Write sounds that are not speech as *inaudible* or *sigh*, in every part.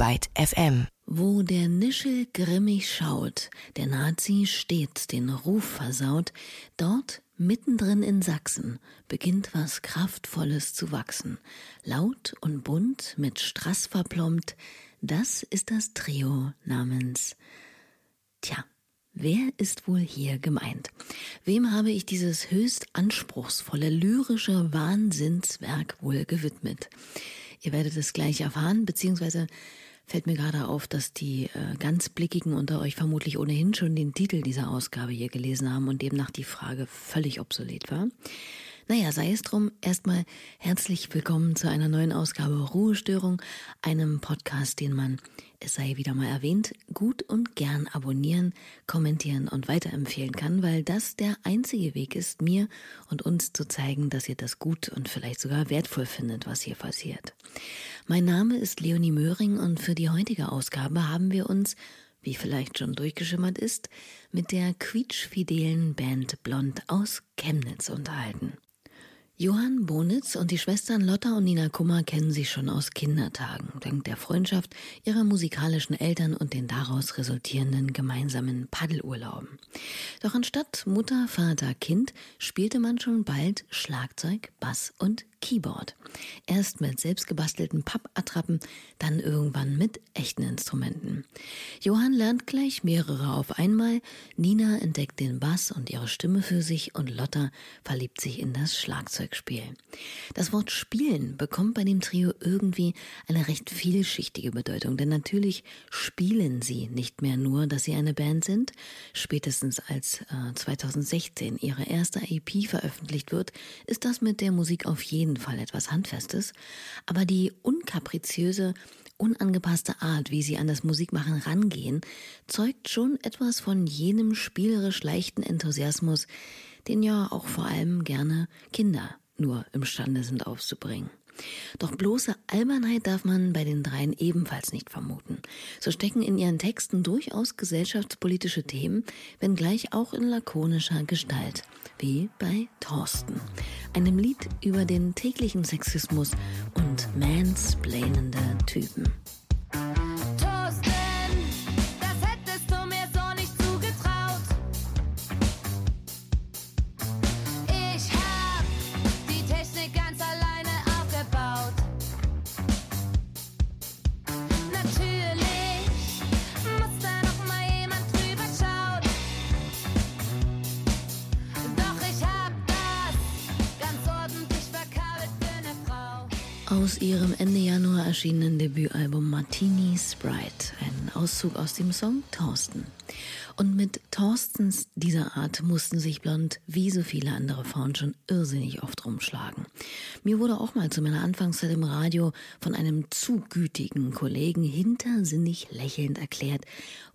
Byte FM. Wo der Nischel grimmig schaut, der Nazi stets den Ruf versaut, dort mittendrin in Sachsen beginnt was Kraftvolles zu wachsen. Laut und bunt, mit Strass verplombt, das ist das Trio namens. Tja, Wer ist wohl hier gemeint? Wem habe ich dieses höchst anspruchsvolle lyrische Wahnsinnswerk wohl gewidmet? Ihr werdet es gleich erfahren, beziehungsweise fällt mir gerade auf, dass die äh, ganz Blickigen unter euch vermutlich ohnehin schon den Titel dieser Ausgabe hier gelesen haben und demnach die Frage völlig obsolet war. Naja, sei es drum, erstmal herzlich willkommen zu einer neuen Ausgabe Ruhestörung, einem Podcast, den man, es sei wieder mal erwähnt, gut und gern abonnieren, kommentieren und weiterempfehlen kann, weil das der einzige Weg ist, mir und uns zu zeigen, dass ihr das gut und vielleicht sogar wertvoll findet, was hier passiert. Mein Name ist Leonie Möhring und für die heutige Ausgabe haben wir uns wie vielleicht schon durchgeschimmert ist, mit der quietschfidelen Band Blond aus Chemnitz unterhalten. Johann Bonitz und die Schwestern Lotta und Nina Kummer kennen sich schon aus Kindertagen, dank der Freundschaft ihrer musikalischen Eltern und den daraus resultierenden gemeinsamen Paddelurlauben. Doch anstatt Mutter, Vater, Kind spielte man schon bald Schlagzeug, Bass und Keyboard. Erst mit selbstgebastelten Pappattrappen, dann irgendwann mit echten Instrumenten. Johann lernt gleich mehrere auf einmal, Nina entdeckt den Bass und ihre Stimme für sich und Lotta verliebt sich in das Schlagzeugspiel. Das Wort spielen bekommt bei dem Trio irgendwie eine recht vielschichtige Bedeutung, denn natürlich spielen sie nicht mehr nur, dass sie eine Band sind. Spätestens als äh, 2016 ihre erste EP veröffentlicht wird, ist das mit der Musik auf jeden jeden Fall etwas Handfestes, aber die unkapriziöse, unangepasste Art, wie sie an das Musikmachen rangehen, zeugt schon etwas von jenem spielerisch leichten Enthusiasmus, den ja auch vor allem gerne Kinder nur imstande sind aufzubringen. Doch bloße Albernheit darf man bei den dreien ebenfalls nicht vermuten. So stecken in ihren Texten durchaus gesellschaftspolitische Themen, wenngleich auch in lakonischer Gestalt, wie bei Thorsten, einem Lied über den täglichen Sexismus und mansplainende Typen. Aus ihrem Ende Januar erschienenen Debütalbum Martini Sprite, ein Auszug aus dem Song Thorsten. Und mit Thorstens dieser Art mussten sich Blond wie so viele andere Frauen schon irrsinnig oft rumschlagen. Mir wurde auch mal zu meiner Anfangszeit im Radio von einem zu gütigen Kollegen hintersinnig lächelnd erklärt,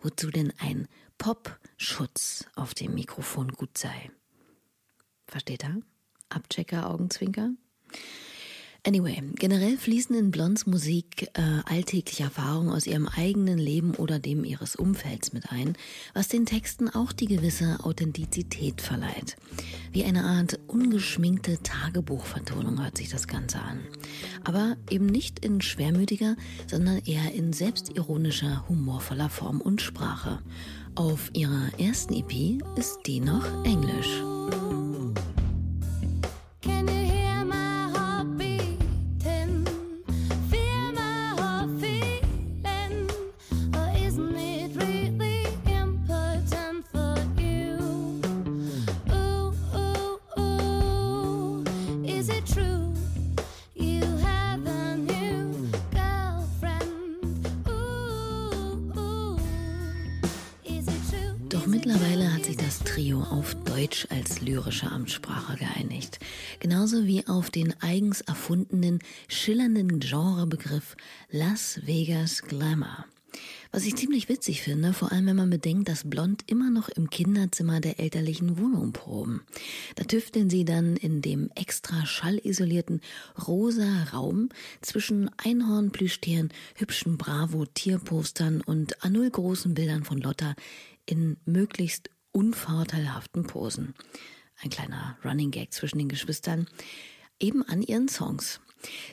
wozu denn ein Popschutz auf dem Mikrofon gut sei. Versteht er? Abchecker, Augenzwinker? Anyway, generell fließen in Blonds Musik äh, alltägliche Erfahrungen aus ihrem eigenen Leben oder dem ihres Umfelds mit ein, was den Texten auch die gewisse Authentizität verleiht. Wie eine Art ungeschminkte Tagebuchvertonung hört sich das Ganze an. Aber eben nicht in schwermütiger, sondern eher in selbstironischer, humorvoller Form und Sprache. Auf ihrer ersten EP ist die noch Englisch. Las Vegas Glamour. Was ich ziemlich witzig finde, vor allem wenn man bedenkt, dass Blond immer noch im Kinderzimmer der elterlichen Wohnung proben. Da tüfteln sie dann in dem extra schallisolierten rosa Raum zwischen Einhornplüschtieren, hübschen Bravo-Tierpostern und a großen Bildern von Lotta in möglichst unvorteilhaften Posen. Ein kleiner Running Gag zwischen den Geschwistern, eben an ihren Songs.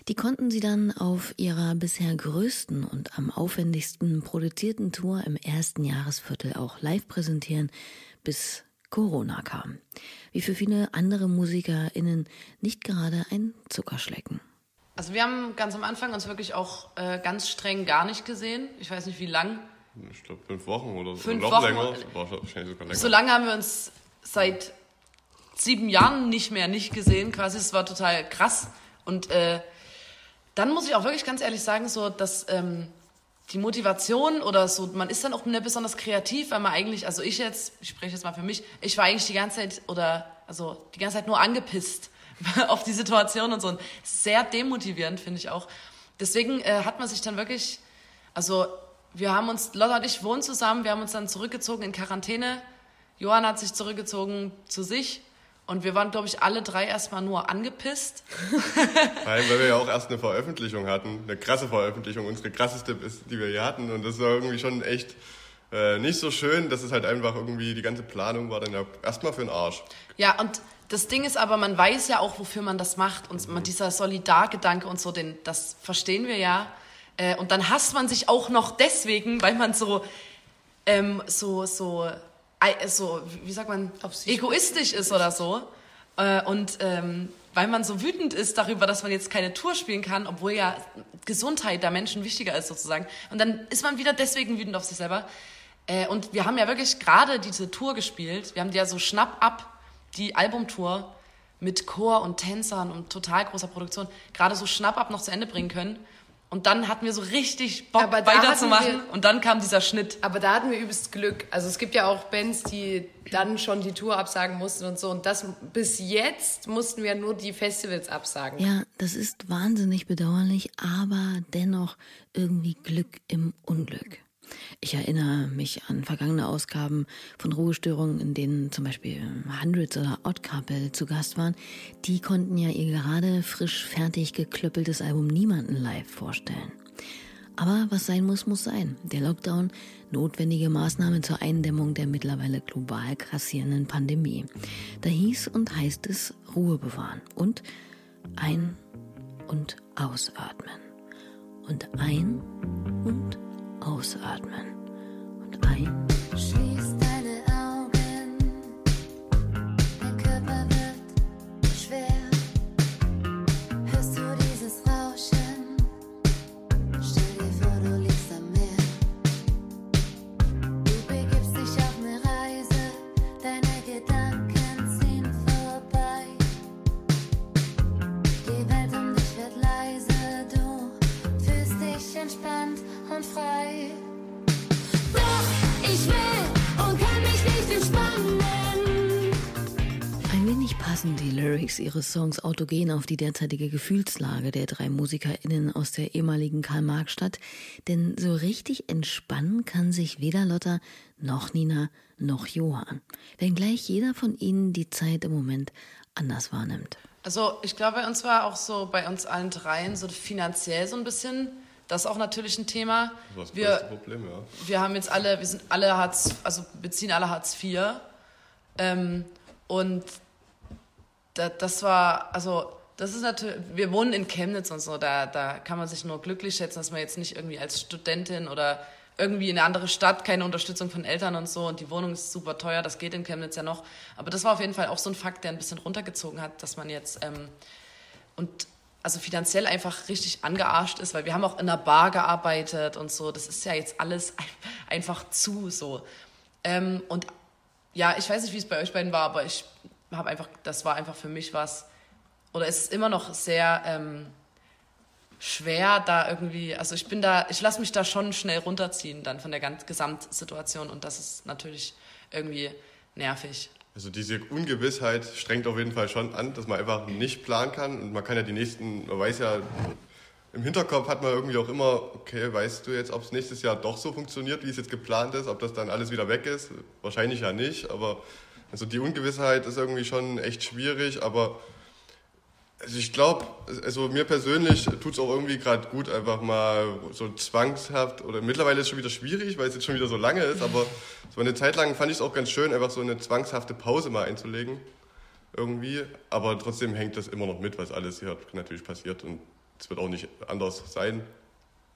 Die konnten sie dann auf ihrer bisher größten und am aufwendigsten produzierten Tour im ersten Jahresviertel auch live präsentieren, bis Corona kam. Wie für viele andere MusikerInnen nicht gerade ein Zuckerschlecken. Also wir haben ganz am Anfang uns wirklich auch äh, ganz streng gar nicht gesehen. Ich weiß nicht wie lang. Ich glaube fünf Wochen oder so. Fünf Wochen. länger. Wahrscheinlich sogar länger. So lange haben wir uns seit sieben Jahren nicht mehr nicht gesehen. Quasi, es war total krass. Und äh, dann muss ich auch wirklich ganz ehrlich sagen, so dass ähm, die Motivation oder so, man ist dann auch nicht besonders kreativ, weil man eigentlich, also ich jetzt, ich spreche jetzt mal für mich, ich war eigentlich die ganze Zeit oder also die ganze Zeit nur angepisst *laughs* auf die Situation und so. Und sehr demotivierend, finde ich auch. Deswegen äh, hat man sich dann wirklich, also wir haben uns, Lotta und ich wohnen zusammen, wir haben uns dann zurückgezogen in Quarantäne. Johann hat sich zurückgezogen zu sich. Und wir waren, glaube ich, alle drei erstmal nur angepisst. *laughs* Nein, weil wir ja auch erst eine Veröffentlichung hatten, eine krasse Veröffentlichung, unsere krasseste, die wir hier hatten. Und das war irgendwie schon echt äh, nicht so schön. Das ist halt einfach irgendwie, die ganze Planung war dann ja erstmal für den Arsch. Ja, und das Ding ist aber, man weiß ja auch, wofür man das macht. Und mhm. dieser Solidargedanke und so, den, das verstehen wir ja. Äh, und dann hasst man sich auch noch deswegen, weil man so, ähm, so, so so, wie sagt man, egoistisch ist oder so. Äh, und ähm, weil man so wütend ist darüber, dass man jetzt keine Tour spielen kann, obwohl ja Gesundheit der Menschen wichtiger ist sozusagen. Und dann ist man wieder deswegen wütend auf sich selber. Äh, und wir haben ja wirklich gerade diese Tour gespielt. Wir haben die ja so schnapp ab, die Albumtour mit Chor und Tänzern und total großer Produktion, gerade so schnapp ab noch zu Ende bringen können. Und dann hatten wir so richtig Bock weiterzumachen. Und dann kam dieser Schnitt. Aber da hatten wir übelst Glück. Also es gibt ja auch Bands, die dann schon die Tour absagen mussten und so. Und das bis jetzt mussten wir nur die Festivals absagen. Ja, das ist wahnsinnig bedauerlich, aber dennoch irgendwie Glück im Unglück. Ich erinnere mich an vergangene Ausgaben von Ruhestörungen, in denen zum Beispiel Hundreds oder Odd Couple zu Gast waren. Die konnten ja ihr gerade frisch fertig geklöppeltes Album niemanden live vorstellen. Aber was sein muss, muss sein. Der Lockdown, notwendige Maßnahme zur Eindämmung der mittlerweile global grassierenden Pandemie. Da hieß und heißt es Ruhe bewahren und ein- und ausatmen. Und ein- und ausatmen und ein. Wenig passen die Lyrics ihres Songs autogen auf die derzeitige Gefühlslage der drei MusikerInnen aus der ehemaligen Karl-Marx-Stadt, denn so richtig entspannen kann sich weder Lotta noch Nina noch Johann, wenngleich jeder von ihnen die Zeit im Moment anders wahrnimmt. Also ich glaube, bei uns war auch so, bei uns allen dreien, so finanziell so ein bisschen das ist auch natürlich ein Thema. Das das wir, größte Problem, ja. Wir haben jetzt alle, wir sind alle Hartz, also beziehen alle Hartz IV. Ähm, und da, das war, also das ist natürlich, wir wohnen in Chemnitz und so, da, da kann man sich nur glücklich schätzen, dass man jetzt nicht irgendwie als Studentin oder irgendwie in eine andere Stadt, keine Unterstützung von Eltern und so und die Wohnung ist super teuer, das geht in Chemnitz ja noch. Aber das war auf jeden Fall auch so ein Fakt, der ein bisschen runtergezogen hat, dass man jetzt ähm, und also finanziell einfach richtig angearscht ist, weil wir haben auch in einer Bar gearbeitet und so. Das ist ja jetzt alles *laughs* einfach zu so. Ähm, und ja, ich weiß nicht, wie es bei euch beiden war, aber ich habe einfach, das war einfach für mich was, oder es ist immer noch sehr ähm, schwer, da irgendwie, also ich bin da, ich lasse mich da schon schnell runterziehen dann von der ganzen Gesamtsituation und das ist natürlich irgendwie nervig. Also diese Ungewissheit strengt auf jeden Fall schon an, dass man einfach nicht planen kann und man kann ja die nächsten, man weiß ja, im Hinterkopf hat man irgendwie auch immer, okay, weißt du jetzt, ob es nächstes Jahr doch so funktioniert, wie es jetzt geplant ist, ob das dann alles wieder weg ist? Wahrscheinlich ja nicht, aber also die Ungewissheit ist irgendwie schon echt schwierig, aber also ich glaube, also mir persönlich tut es auch irgendwie gerade gut, einfach mal so zwangshaft, oder mittlerweile ist es schon wieder schwierig, weil es jetzt schon wieder so lange ist, aber so eine Zeit lang fand ich es auch ganz schön, einfach so eine zwangshafte Pause mal einzulegen. Irgendwie. Aber trotzdem hängt das immer noch mit, was alles hier natürlich passiert. Und es wird auch nicht anders sein.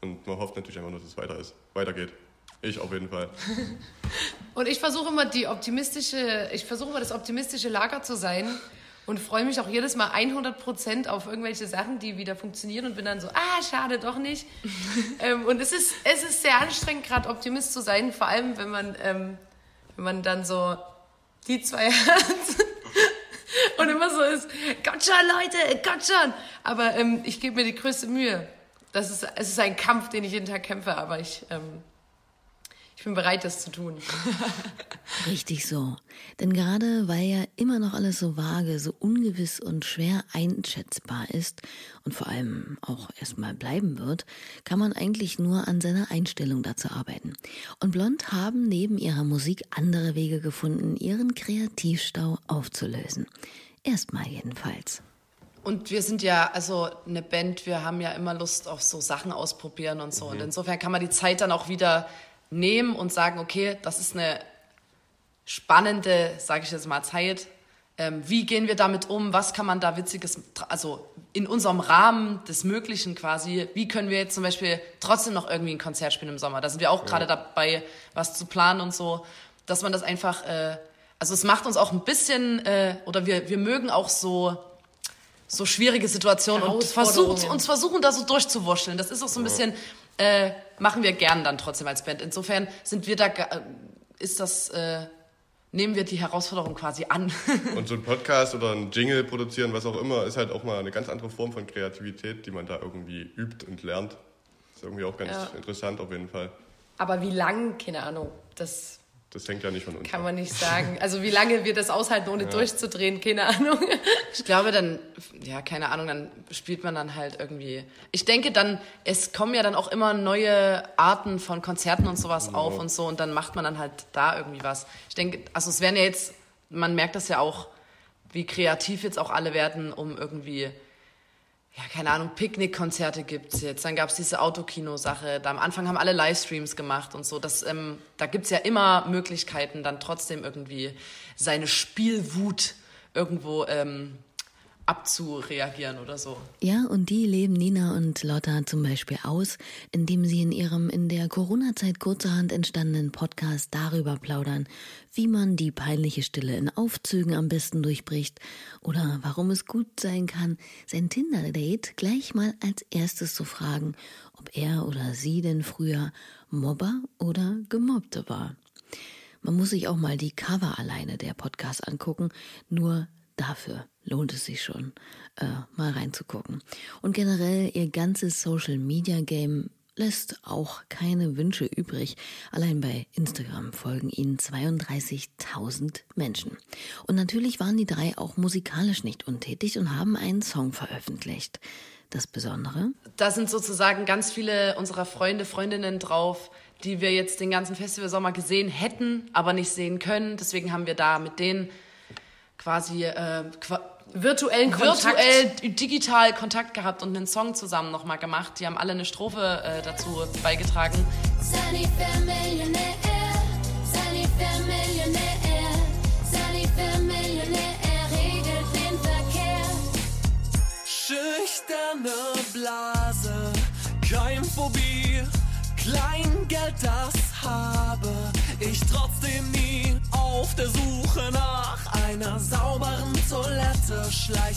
Und man hofft natürlich einfach nur, dass es weiter ist, weitergeht. Ich auf jeden Fall. *laughs* Und ich versuche immer die optimistische, ich versuche immer das optimistische Lager zu sein und freue mich auch jedes Mal 100 Prozent auf irgendwelche Sachen, die wieder funktionieren und bin dann so, ah, schade, doch nicht. *laughs* ähm, und es ist, es ist sehr anstrengend, gerade Optimist zu sein, vor allem, wenn man, ähm, wenn man dann so die zwei *laughs* hat und immer so ist, Gott schon, Leute, Gott schon. Aber ähm, ich gebe mir die größte Mühe. Das ist, es ist ein Kampf, den ich jeden Tag kämpfe, aber ich, ähm, ich bin bereit, das zu tun. *laughs* Richtig so. Denn gerade weil ja immer noch alles so vage, so ungewiss und schwer einschätzbar ist und vor allem auch erstmal bleiben wird, kann man eigentlich nur an seiner Einstellung dazu arbeiten. Und Blond haben neben ihrer Musik andere Wege gefunden, ihren Kreativstau aufzulösen. Erstmal jedenfalls. Und wir sind ja, also eine Band, wir haben ja immer Lust auf so Sachen ausprobieren und so. Und insofern kann man die Zeit dann auch wieder nehmen und sagen, okay, das ist eine spannende, sage ich jetzt mal, Zeit. Ähm, wie gehen wir damit um? Was kann man da Witziges, also in unserem Rahmen des Möglichen quasi, wie können wir jetzt zum Beispiel trotzdem noch irgendwie ein Konzert spielen im Sommer? Da sind wir auch gerade dabei, was zu planen und so, dass man das einfach, äh, also es macht uns auch ein bisschen, äh, oder wir, wir mögen auch so, so schwierige Situationen und versucht, uns versuchen da so durchzuwurschteln. Das ist auch so ein bisschen, äh, machen wir gern dann trotzdem als Band. Insofern sind wir da, äh, ist das, äh, nehmen wir die Herausforderung quasi an. *laughs* Und so ein Podcast oder ein Jingle produzieren, was auch immer, ist halt auch mal eine ganz andere Form von Kreativität, die man da irgendwie übt und lernt. Ist irgendwie auch ganz Ja. interessant auf jeden Fall. Aber wie lang, keine Ahnung, das Das hängt ja nicht von uns kann ab. man nicht sagen. Also wie lange wir das aushalten, ohne durchzudrehen, keine Ahnung. Ich glaube, dann, ja, keine Ahnung, dann spielt man dann halt irgendwie. Ich denke dann, es kommen ja dann auch immer neue Arten von Konzerten und sowas auf und so und dann macht man dann halt da irgendwie was. Ich denke, also es werden ja jetzt, man merkt das ja auch, wie kreativ jetzt auch alle werden, um irgendwie, ja, keine Ahnung, Picknickkonzerte gibt's jetzt. Dann gab's diese Autokino-Sache. Da am Anfang haben alle Livestreams gemacht und so. Das, ähm, da gibt's ja immer Möglichkeiten, dann trotzdem irgendwie seine Spielwut irgendwo ähm, abzureagieren oder so. Ja, und die leben Nina und Lotta zum Beispiel aus, indem sie in ihrem in der Corona-Zeit kurzerhand entstandenen Podcast darüber plaudern, wie man die peinliche Stille in Aufzügen am besten durchbricht oder warum es gut sein kann, sein Tinder-Date gleich mal als erstes zu fragen, ob er oder sie denn früher Mobber oder Gemobbte war. Man muss sich auch mal die Cover alleine der Podcast angucken, nur dafür lohnt es sich schon, äh, mal reinzugucken. Und generell ihr ganzes Social Media Game lässt auch keine Wünsche übrig. Allein bei Instagram folgen ihnen 32.000 Menschen. Und natürlich waren die drei auch musikalisch nicht untätig und haben einen Song veröffentlicht. Das Besondere? Da sind sozusagen ganz viele unserer Freunde, Freundinnen drauf, die wir jetzt den ganzen Festivalsommer gesehen hätten, aber nicht sehen können. Deswegen haben wir da mit denen quasi äh, Virtuellen Kontakt. virtuell, digital Kontakt gehabt und einen Song zusammen nochmal gemacht. Die haben alle eine Strophe äh, dazu beigetragen. Sunny für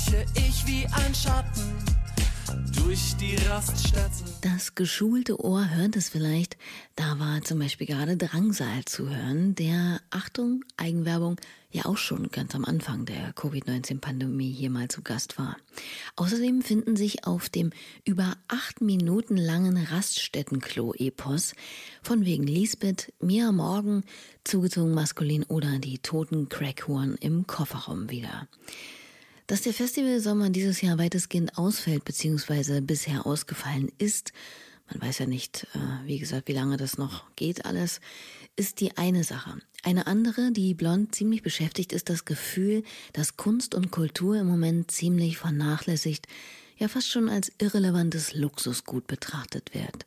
schleiche ich wie ein Schatten durch die Raststätte. Das geschulte Ohr hört es vielleicht. Da war zum Beispiel gerade Drangsal zu hören, der, Achtung, Eigenwerbung, ja auch schon ganz am Anfang der Covid-19-Pandemie hier mal zu Gast war. Außerdem finden sich auf dem über acht Minuten langen Raststättenklo-Epos von wegen Lisbeth, Mia Morgan, zugezogen maskulin oder die toten Crackhuren im Kofferraum wieder. Dass der Festivalsommer dieses Jahr weitestgehend ausfällt bzw. bisher ausgefallen ist, man weiß ja nicht, äh, wie gesagt, wie lange das noch geht alles, ist die eine Sache. Eine andere, die Blond ziemlich beschäftigt, ist das Gefühl, dass Kunst und Kultur im Moment ziemlich vernachlässigt, ja fast schon als irrelevantes Luxusgut betrachtet wird.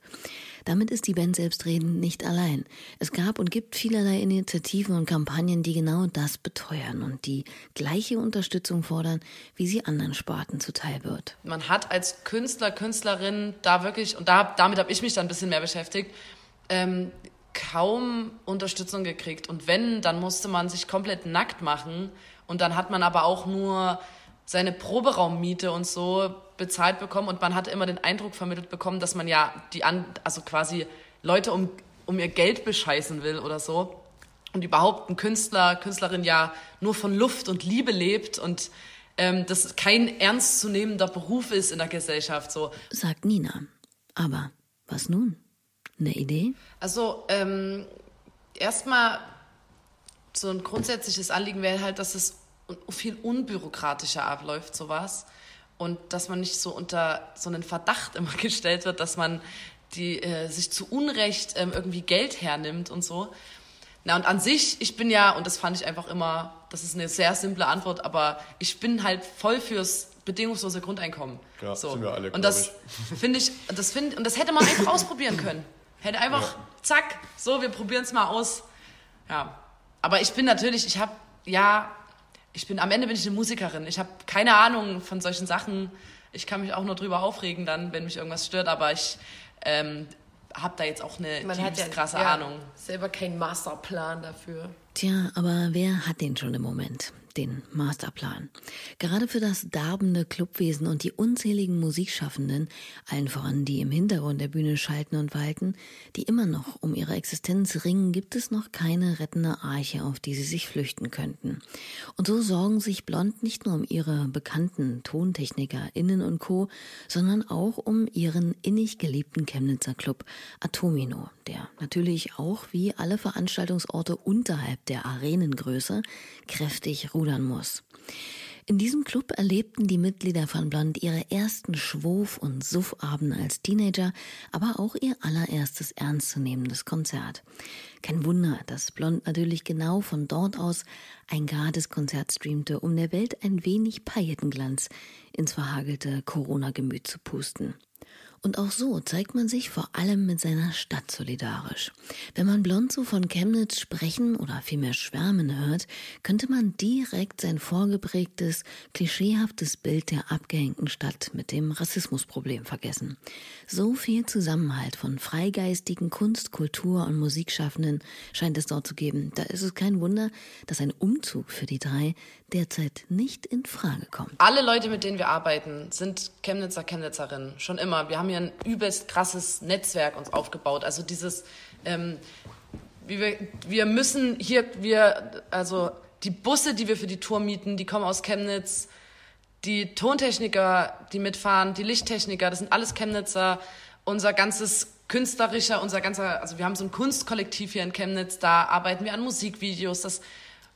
Damit ist die Band selbstredend nicht allein. Es gab und gibt vielerlei Initiativen und Kampagnen, die genau das beteuern und die gleiche Unterstützung fordern, wie sie anderen Sparten zuteil wird. Man hat als Künstler, Künstlerin da wirklich, und da, damit habe ich mich dann ein bisschen mehr beschäftigt, ähm, kaum Unterstützung gekriegt. Und wenn, dann musste man sich komplett nackt machen. Und dann hat man aber auch nur seine Proberaummiete und so bezahlt bekommen. Und man hatte immer den Eindruck vermittelt bekommen, dass man ja die an, also quasi Leute um, um ihr Geld bescheißen will oder so. Und überhaupt ein Künstler, Künstlerin ja nur von Luft und Liebe lebt und ähm, das kein ernstzunehmender Beruf ist in der Gesellschaft. So. Sagt Nina. Aber was nun? Eine Idee? Also ähm, erstmal so ein grundsätzliches Anliegen wäre halt, dass es viel unbürokratischer abläuft, sowas. Und dass man nicht so unter so einen Verdacht immer *laughs* gestellt wird, dass man die, äh, sich zu Unrecht ähm, irgendwie Geld hernimmt und so. Na, und an sich, ich bin ja, und das fand ich einfach immer, das ist eine sehr simple Antwort, aber ich bin halt voll fürs bedingungslose Grundeinkommen. Ja, so. sind wir alle, Und das *laughs* finde ich, das finde, und das hätte man einfach ausprobieren können. Hätte einfach, Ja. zack, so, wir probieren es mal aus. Ja. Aber ich bin natürlich, ich habe, ja, ich bin, am Ende bin ich eine Musikerin. Ich habe keine Ahnung von solchen Sachen. Ich kann mich auch nur drüber aufregen dann, wenn mich irgendwas stört, aber ich ähm, habe da jetzt auch eine Man hat ja krasse ja, Ahnung. selber keinen Masterplan dafür. Tja, aber wer hat den schon im Moment? Den Masterplan. Gerade für das darbende Clubwesen und die unzähligen Musikschaffenden, allen voran die im Hintergrund der Bühne schalten und walten, die immer noch um ihre Existenz ringen, gibt es noch keine rettende Arche, auf die sie sich flüchten könnten. Und so sorgen sich Blond nicht nur um ihre bekannten TontechnikerInnen und Co., sondern auch um ihren innig geliebten Chemnitzer Club Atomino, der natürlich auch wie alle Veranstaltungsorte unterhalb der Arenengröße kräftig rudern muss. In diesem Club erlebten die Mitglieder von Blond ihre ersten Schwurf- und Suffabende als Teenager, aber auch ihr allererstes ernstzunehmendes Konzert. Kein Wunder, dass Blond natürlich genau von dort aus ein Gratiskonzert streamte, um der Welt ein wenig Paillettenglanz ins verhagelte Corona-Gemüt zu pusten. Und auch so zeigt man sich vor allem mit seiner Stadt solidarisch. Wenn man Blond so von Chemnitz sprechen oder vielmehr schwärmen hört, könnte man direkt sein vorgeprägtes, klischeehaftes Bild der abgehängten Stadt mit dem Rassismusproblem vergessen. So viel Zusammenhalt von freigeistigen Kunst, Kultur und Musikschaffenden scheint es dort zu geben. Da ist es kein Wunder, dass ein Umzug für die drei derzeit nicht in Frage kommt. Alle Leute, mit denen wir arbeiten, sind Chemnitzer, Chemnitzerinnen. Schon immer. Wir haben hier ein übelst krasses Netzwerk uns aufgebaut. Also dieses, ähm, wir, wir müssen hier, wir, also die Busse, die wir für die Tour mieten, die kommen aus Chemnitz. Die Tontechniker, die mitfahren, die Lichttechniker, das sind alles Chemnitzer. Unser ganzes künstlerischer, unser ganzer, also wir haben so ein Kunstkollektiv hier in Chemnitz, da arbeiten wir an Musikvideos, das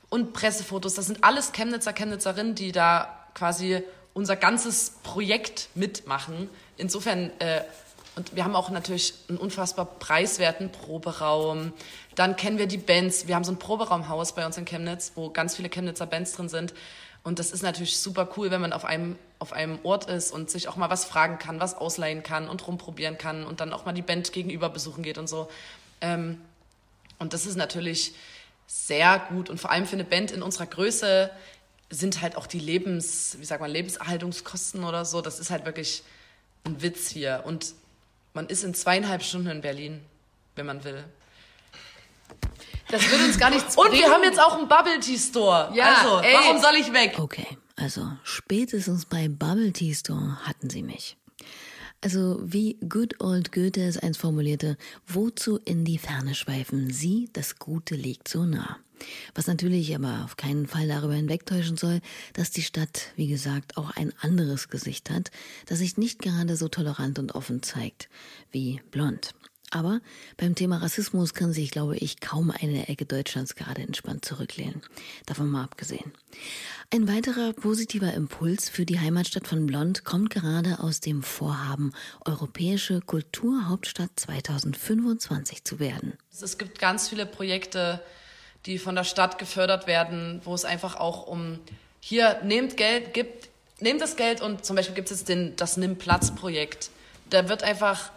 und Pressefotos. Das sind alles Chemnitzer, Chemnitzerinnen, die da quasi unser ganzes Projekt mitmachen. Insofern, äh, und wir haben auch natürlich einen unfassbar preiswerten Proberaum. Dann kennen wir die Bands. Wir haben so ein Proberaumhaus bei uns in Chemnitz, wo ganz viele Chemnitzer Bands drin sind. Und das ist natürlich super cool, wenn man auf einem, auf einem Ort ist und sich auch mal was fragen kann, was ausleihen kann und rumprobieren kann und dann auch mal die Band gegenüber besuchen geht und so. Ähm, und das ist natürlich sehr gut und vor allem für eine Band in unserer Größe sind halt auch die Lebens, wie sagt man, Lebenserhaltungskosten oder so, das ist halt wirklich ein Witz hier. Und man ist in zweieinhalb Stunden in Berlin, wenn man will. Das wird uns gar nichts *laughs* Und bringen. wir haben jetzt auch einen Bubble Tea Store. Ja, also, ey. warum soll ich weg? Okay, also spätestens bei Bubble Tea Store hatten sie mich. Also wie Good Old Goethe es einst formulierte, wozu in die Ferne schweifen? Sie, das Gute liegt so nah. Was natürlich aber auf keinen Fall darüber hinwegtäuschen soll, dass die Stadt, wie gesagt, auch ein anderes Gesicht hat, das sich nicht gerade so tolerant und offen zeigt wie blond. Aber beim Thema Rassismus kann sich, glaube ich, kaum eine Ecke Deutschlands gerade entspannt zurücklehnen. Davon mal abgesehen. Ein weiterer positiver Impuls für die Heimatstadt von Blond kommt gerade aus dem Vorhaben, Europäische Kulturhauptstadt 2025 zu werden. Es gibt ganz viele Projekte, die von der Stadt gefördert werden, wo es einfach auch um hier nehmt Geld, gibt nehmt das Geld und zum Beispiel gibt es den, das Nimm-Platz-Projekt. Da wird einfach,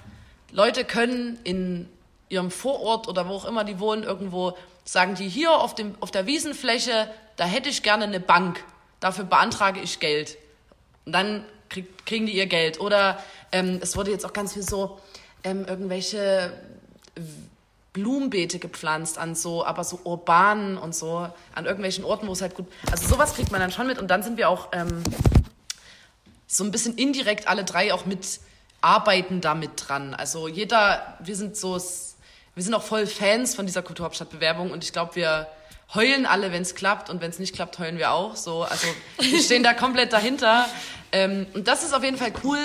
Leute können in ihrem Vorort oder wo auch immer die wohnen, irgendwo sagen die, hier auf, dem, auf der Wiesenfläche, da hätte ich gerne eine Bank. Dafür beantrage ich Geld. Und dann krieg, kriegen die ihr Geld. Oder ähm, es wurde jetzt auch ganz viel so ähm, irgendwelche Blumenbeete gepflanzt an so, aber so urbanen und so, an irgendwelchen Orten, wo es halt gut. Also sowas kriegt man dann schon mit und dann sind wir auch ähm, so ein bisschen indirekt alle drei auch mit arbeiten damit dran. Also jeder, wir sind so, wir sind auch voll Fans von dieser Kulturhauptstadtbewerbung und ich glaube, wir heulen alle, wenn es klappt und wenn es nicht klappt, heulen wir auch. So, also wir stehen da komplett dahinter. Ähm, und das ist auf jeden Fall cool,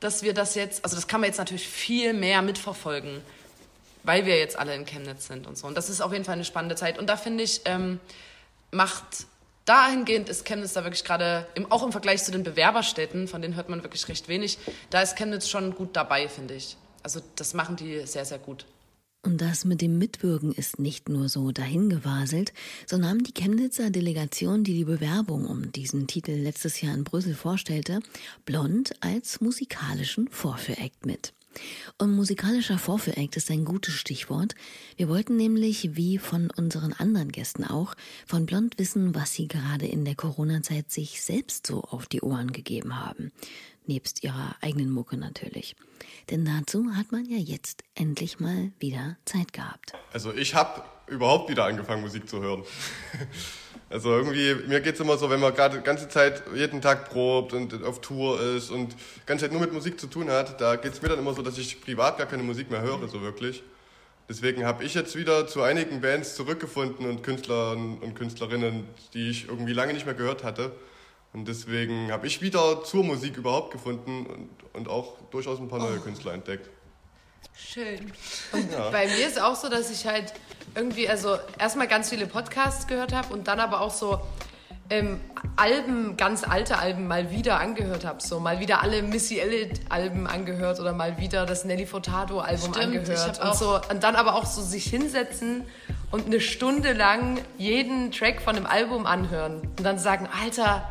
dass wir das jetzt, also das kann man jetzt natürlich viel mehr mitverfolgen weil wir jetzt alle in Chemnitz sind und so. Und das ist auf jeden Fall eine spannende Zeit. Und da finde ich, ähm, macht dahingehend ist Chemnitz da wirklich gerade, auch im Vergleich zu den Bewerberstädten, von denen hört man wirklich recht wenig, da ist Chemnitz schon gut dabei, finde ich. Also das machen die sehr, sehr gut. Und das mit dem Mitwirken ist nicht nur so dahingewaselt, so nahm die Chemnitzer Delegation, die die Bewerbung um diesen Titel letztes Jahr in Brüssel vorstellte, Blond als musikalischen Vorführakt mit. Und musikalischer Vorführakt ist ein gutes Stichwort. Wir wollten nämlich, wie von unseren anderen Gästen auch, von Blond wissen, was sie gerade in der Corona-Zeit sich selbst so auf die Ohren gegeben haben. Nebst ihrer eigenen Mucke natürlich. Denn dazu hat man ja jetzt endlich mal wieder Zeit gehabt. Also ich habe überhaupt wieder angefangen, Musik zu hören. *laughs* Also irgendwie, mir geht es immer so, wenn man gerade die ganze Zeit jeden Tag probt und auf Tour ist und die ganze Zeit nur mit Musik zu tun hat, da geht es mir dann immer so, dass ich privat gar keine Musik mehr höre, so wirklich. Deswegen habe ich jetzt wieder zu einigen Bands zurückgefunden und Künstlern und Künstlerinnen, die ich irgendwie lange nicht mehr gehört hatte. Und deswegen habe ich wieder zur Musik überhaupt gefunden und, und auch durchaus ein paar neue oh. Künstler entdeckt. Schön. Und ja. *laughs* bei mir ist auch so, dass ich halt irgendwie, also erstmal ganz viele Podcasts gehört habe und dann aber auch so ähm, Alben, ganz alte Alben mal wieder angehört habe. So mal wieder alle Missy Elliott-Alben angehört oder mal wieder das Nelly Furtado-Album angehört. Und, so, und dann aber auch so sich hinsetzen und eine Stunde lang jeden Track von einem Album anhören. Und dann sagen, Alter,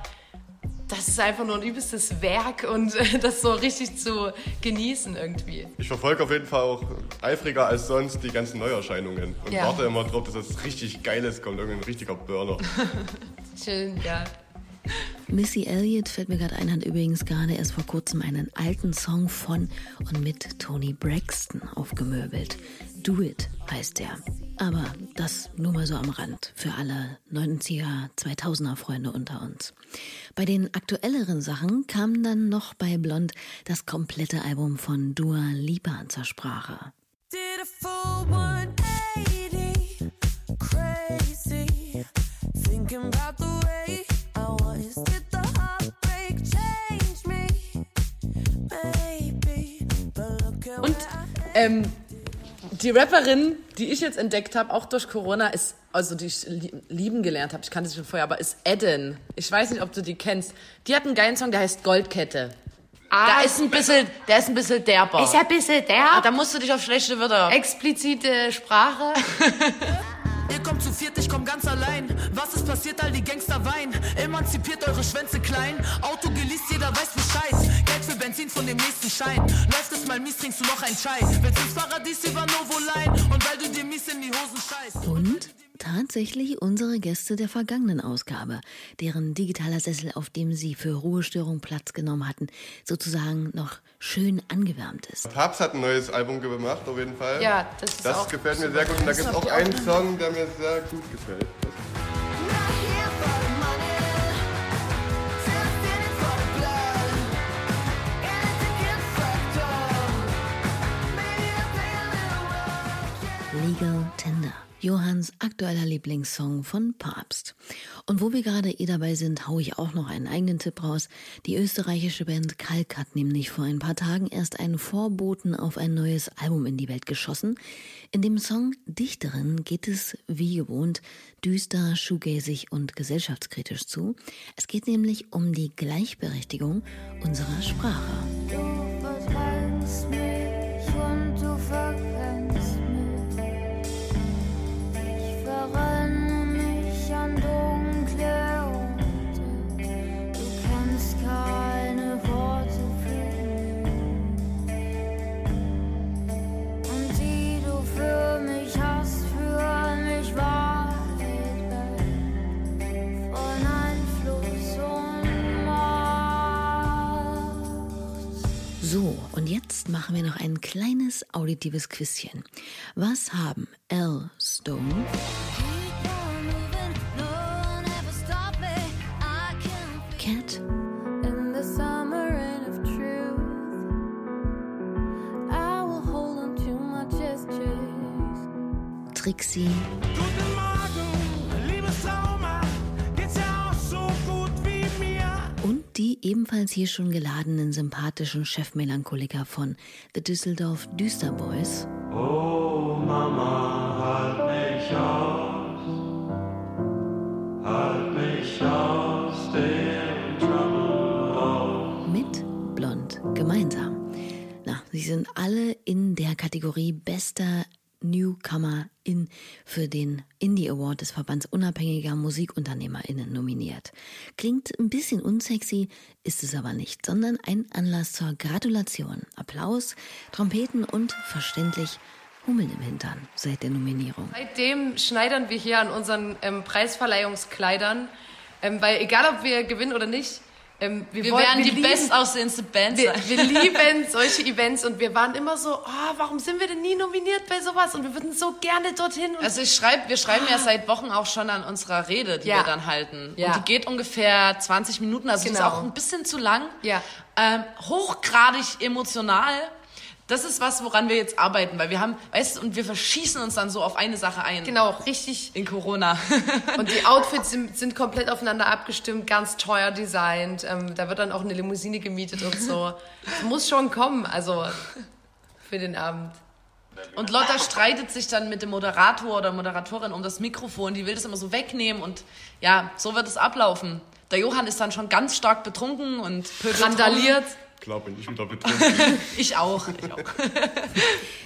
das ist einfach nur ein übelstes Werk und das so richtig zu genießen irgendwie. Ich verfolge auf jeden Fall auch eifriger als sonst die ganzen Neuerscheinungen und ja. warte immer drauf, dass das richtig Geiles kommt, irgendein richtiger Burner. *laughs* Schön, ja. Missy Elliott fällt mir gerade ein, hat übrigens gerade erst vor kurzem einen alten Song von und mit Tony Braxton aufgemöbelt. Do It heißt der. Aber das nur mal so am Rand für alle 90er, 2000er Freunde unter uns. Bei den aktuelleren Sachen kam dann noch bei Blond das komplette Album von Dua Lipa zur Sprache. Did a full 180, crazy, thinking about the way und ähm, die Rapperin, die ich jetzt entdeckt habe, auch durch Corona, ist, also die ich lieben gelernt habe, ich kannte sie schon vorher, aber ist Eden. Ich weiß nicht, ob du die kennst. Die hat einen geilen Song, der heißt Goldkette. Ah, da ist ein bisschen, der ist ein bisschen derber. Ist ein bisschen derb? Ah, da musst du dich auf schlechte Wörter. Explizite Sprache. *laughs* Ihr kommt zu viert, ich komm ganz allein. Was ist passiert, all die Gangster weinen? Emanzipiert eure Schwänze klein. Auto geleast, jeder weiß Bescheid. Geld für Benzin von dem nächsten Schein. Läuft es mal mies, trinkst du noch ein Chai. Willst ins Paradies über Novo Line? Und weil du dir mies in die Hosen scheißt. Und? Tatsächlich unsere Gäste der vergangenen Ausgabe, deren digitaler Sessel, auf dem sie für Ruhestörung Platz genommen hatten, sozusagen noch schön angewärmt ist. Papst hat ein neues Album gemacht, auf jeden Fall. Ja, das ist Das auch gefällt mir sehr gut und da gibt es auch einen Song, der mir sehr gut gefällt. Johanns aktueller Lieblingssong von Papst. Und wo wir gerade eh dabei sind, haue ich auch noch einen eigenen Tipp raus. Die österreichische Band Kalk hat nämlich vor ein paar Tagen erst einen Vorboten auf ein neues Album in die Welt geschossen. In dem Song Dichterin geht es, wie gewohnt, düster, shoegazig und gesellschaftskritisch zu. Es geht nämlich um die Gleichberechtigung unserer Sprache. Du mich und du machen wir noch ein kleines auditives Quizchen. Was haben L. Stone, Keep on ebenfalls hier schon geladenen sympathischen Chefmelancholiker von The Düsseldorf Düsterboys. Oh Mama, halt mich aus, halt mich aus dem Trouble mit Blond gemeinsam. Na, sie sind alle in der Kategorie bester Newcomer in für den Indie Award des Verbands unabhängiger MusikunternehmerInnen nominiert. Klingt ein bisschen unsexy, ist es aber nicht, sondern ein Anlass zur Gratulation, Applaus, Trompeten und verständlich Hummeln im Hintern seit der Nominierung. Seitdem schneidern wir hier an unseren ähm, Preisverleihungskleidern, ähm, weil egal ob wir gewinnen oder nicht, ähm, wir, Wir wollen- werden die lieben- bestaussehendste Band Wir, sein. wir *laughs* lieben solche Events und wir waren immer so, oh, warum sind wir denn nie nominiert bei sowas? Und wir würden so gerne dorthin. Und Also ich schreib, wir schreiben ja seit Wochen auch schon an unserer Rede, die Ja. wir dann halten. Ja. Und die geht ungefähr 20 Minuten, also die ist Genau. auch ein bisschen zu lang. Ja. Ähm, hochgradig emotional. Das ist was, woran wir jetzt arbeiten, weil wir haben, weißt du, und wir verschießen uns dann so auf eine Sache ein. genau, richtig. In Corona. *laughs* Und die Outfits sind, sind komplett aufeinander abgestimmt, ganz teuer designt. Ähm, da wird dann auch eine Limousine gemietet und so. *laughs* Es muss schon kommen, also für den Abend. Und Lotta streitet sich dann mit dem Moderator oder Moderatorin um das Mikrofon. Die will das immer so wegnehmen und ja, so wird es ablaufen. Der Johann ist dann schon ganz stark betrunken und. Randaliert. Klar bin ich wieder betrunken. *laughs* Ich auch. Ich auch. *laughs*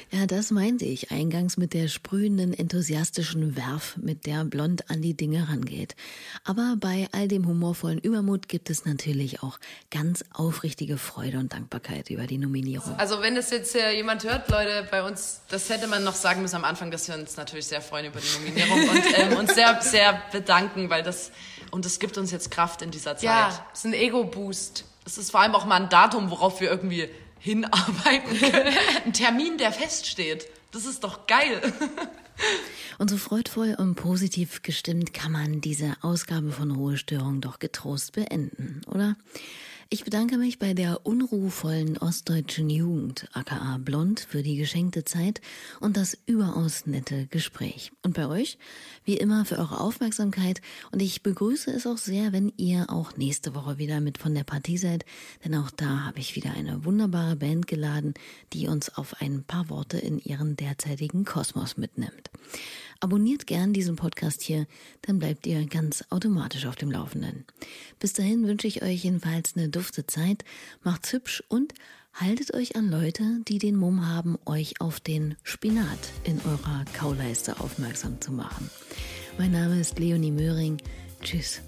Ja, das meinte ich eingangs mit der sprühenden, enthusiastischen Werf, mit der Blond an die Dinge rangeht. Aber bei all dem humorvollen Übermut gibt es natürlich auch ganz aufrichtige Freude und Dankbarkeit über die Nominierung. Also wenn das jetzt äh, jemand hört, Leute, bei uns Das hätte man noch sagen müssen am Anfang, dass wir uns natürlich sehr freuen über die Nominierung und ähm, uns sehr, sehr bedanken, weil das, und das gibt uns jetzt Kraft in dieser Zeit. Ja, ist ein Ego-Boost. Es ist vor allem auch mal ein Datum, worauf wir irgendwie hinarbeiten können. *laughs* Ein Termin, der feststeht. Das ist doch geil. *laughs* Und so freudvoll und positiv gestimmt kann man diese Ausgabe von Ruhestörung doch getrost beenden, oder? Ich bedanke mich bei der unruhvollen ostdeutschen Jugend, aka Blond, für die geschenkte Zeit und das überaus nette Gespräch. Und bei euch, wie immer, für eure Aufmerksamkeit. Und ich begrüße es auch sehr, wenn ihr auch nächste Woche wieder mit von der Partie seid, denn auch da habe ich wieder eine wunderbare Band geladen, die uns auf ein paar Worte in ihren derzeitigen Kosmos mitnimmt. Abonniert gern diesen Podcast hier, dann bleibt ihr ganz automatisch auf dem Laufenden. Bis dahin wünsche ich euch jedenfalls eine dufte Zeit, macht's hübsch und haltet euch an Leute, die den Mumm haben, euch auf den Spinat in eurer Kauleiste aufmerksam zu machen. Mein Name ist Leonie Möhring. Tschüss.